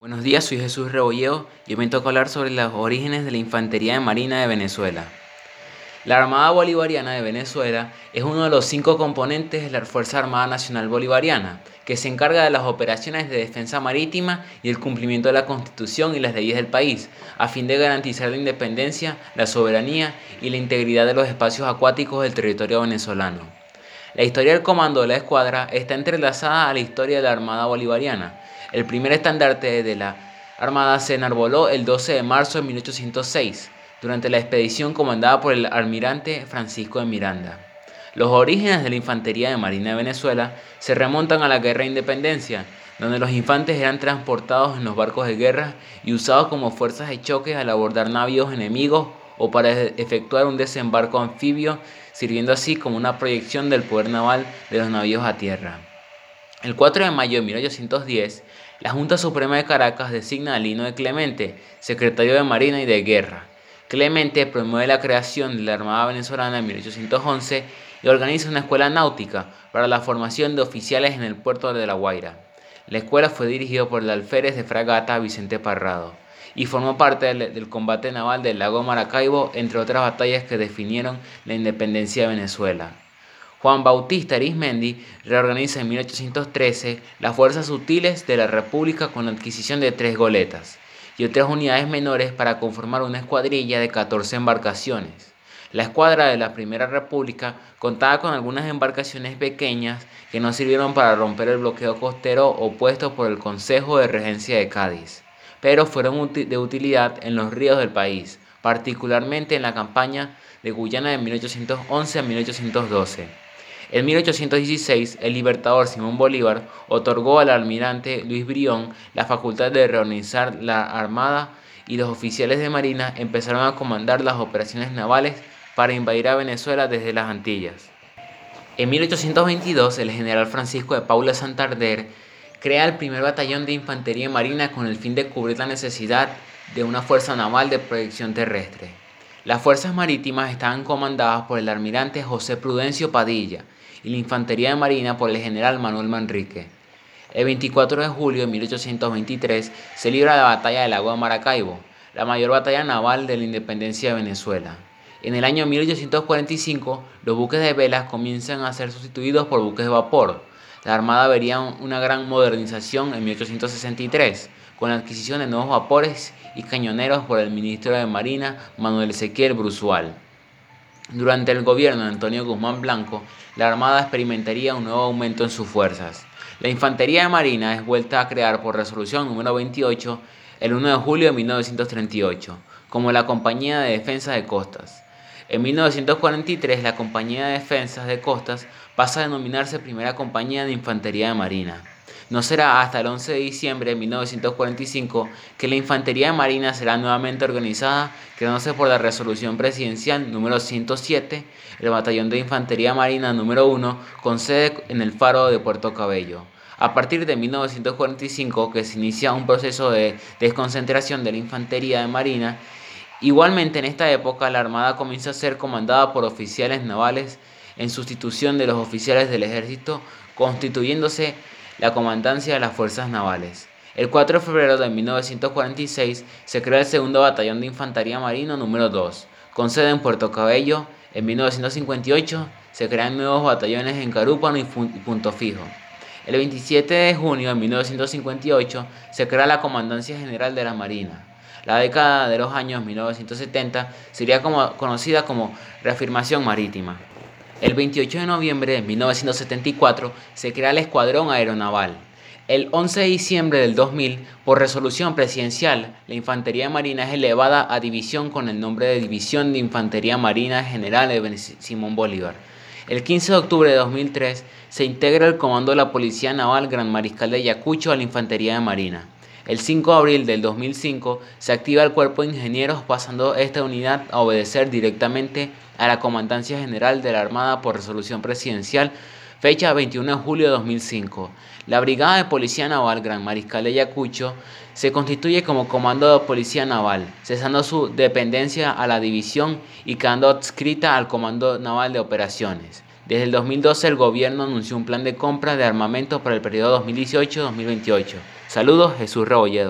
Buenos días, soy Jesús Rebolledo y hoy me toca hablar sobre los orígenes de la Infantería de Marina de Venezuela. La Armada Bolivariana de Venezuela es uno de los cinco componentes de la Fuerza Armada Nacional Bolivariana, que se encarga de las operaciones de defensa marítima y el cumplimiento de la Constitución y las leyes del país, a fin de garantizar la independencia, la soberanía y la integridad de los espacios acuáticos del territorio venezolano. La historia del comando de la escuadra está entrelazada a la historia de la Armada Bolivariana, el primer estandarte de la Armada se enarboló el 12 de marzo de 1806, durante la expedición comandada por el almirante Francisco de Miranda. Los orígenes de la Infantería de Marina de Venezuela se remontan a la Guerra de Independencia, donde los infantes eran transportados en los barcos de guerra y usados como fuerzas de choque al abordar navíos enemigos o para efectuar un desembarco anfibio, sirviendo así como una proyección del poder naval de los navíos a tierra. El 4 de mayo de 1810, la Junta Suprema de Caracas designa a Lino de Clemente, secretario de Marina y de Guerra. Clemente promueve la creación de la Armada Venezolana en 1811 y organiza una escuela náutica para la formación de oficiales en el puerto de La Guaira. La escuela fue dirigida por el alférez de fragata Vicente Parrado y formó parte del, combate naval del lago Maracaibo, entre otras batallas que definieron la independencia de Venezuela. Juan Bautista Arismendi reorganiza en 1813 las fuerzas sutiles de la República con la adquisición de tres goletas y otras unidades menores para conformar una escuadrilla de 14 embarcaciones. La escuadra de la Primera República contaba con algunas embarcaciones pequeñas que no sirvieron para romper el bloqueo costero opuesto por el Consejo de Regencia de Cádiz, pero fueron de utilidad en los ríos del país, particularmente en la campaña de Guyana de 1811 a 1812. En 1816, el libertador Simón Bolívar otorgó al almirante Luis Brión la facultad de reorganizar la armada y los oficiales de marina empezaron a comandar las operaciones navales para invadir a Venezuela desde las Antillas. En 1822, el general Francisco de Paula Santander crea el primer batallón de infantería marina con el fin de cubrir la necesidad de una fuerza naval de proyección terrestre. Las fuerzas marítimas estaban comandadas por el almirante José Prudencio Padilla, y la Infantería de Marina por el general Manuel Manrique. El 24 de julio de 1823 se libra la batalla del lago de Maracaibo, la mayor batalla naval de la independencia de Venezuela. En el año 1845, los buques de velas comienzan a ser sustituidos por buques de vapor. La Armada vería una gran modernización en 1863, con la adquisición de nuevos vapores y cañoneros por el ministro de Marina Manuel Ezequiel Brusual. Durante el gobierno de Antonio Guzmán Blanco, la Armada experimentaría un nuevo aumento en sus fuerzas. La Infantería de Marina es vuelta a crear por resolución número 28 el 1 de julio de 1938, como la Compañía de Defensa de Costas. En 1943, la Compañía de Defensas de Costas pasa a denominarse Primera Compañía de Infantería de Marina. No será hasta el 11 de diciembre de 1945 que la Infantería de Marina será nuevamente organizada, creándose por la Resolución Presidencial número 107, el Batallón de Infantería Marina número 1, con sede en el Faro de Puerto Cabello. A partir de 1945, que se inicia un proceso de desconcentración de la Infantería de Marina, igualmente en esta época la Armada comienza a ser comandada por oficiales navales en sustitución de los oficiales del ejército, constituyéndose la comandancia de las fuerzas navales. El 4 de febrero de 1946 se crea el segundo batallón de infantería marino número 2, con sede en Puerto Cabello. En 1958 se crean nuevos batallones en Carúpano y Punto Fijo. El 27 de junio de 1958 se crea la Comandancia General de la Marina. La década de los años 1970 sería como, conocida como reafirmación marítima. El 28 de noviembre de 1974 se crea el Escuadrón Aeronaval. El 11 de diciembre del 2000, por resolución presidencial, la Infantería Marina es elevada a división con el nombre de División de Infantería Marina General de Simón Bolívar. El 15 de octubre de 2003 se integra el Comando de la Policía Naval Gran Mariscal de Ayacucho a la Infantería de Marina. El 5 de abril del 2005 se activa el Cuerpo de Ingenieros pasando esta unidad a obedecer directamente a la Comandancia General de la Armada por resolución presidencial fecha 21 de julio de 2005. La Brigada de Policía Naval Gran Mariscal de Ayacucho se constituye como Comando de Policía Naval, cesando su dependencia a la división y quedando adscrita al Comando Naval de Operaciones. Desde el 2012 el gobierno anunció un plan de compra de armamento para el periodo 2018-2028. Saludos, Jesús Rebolledo.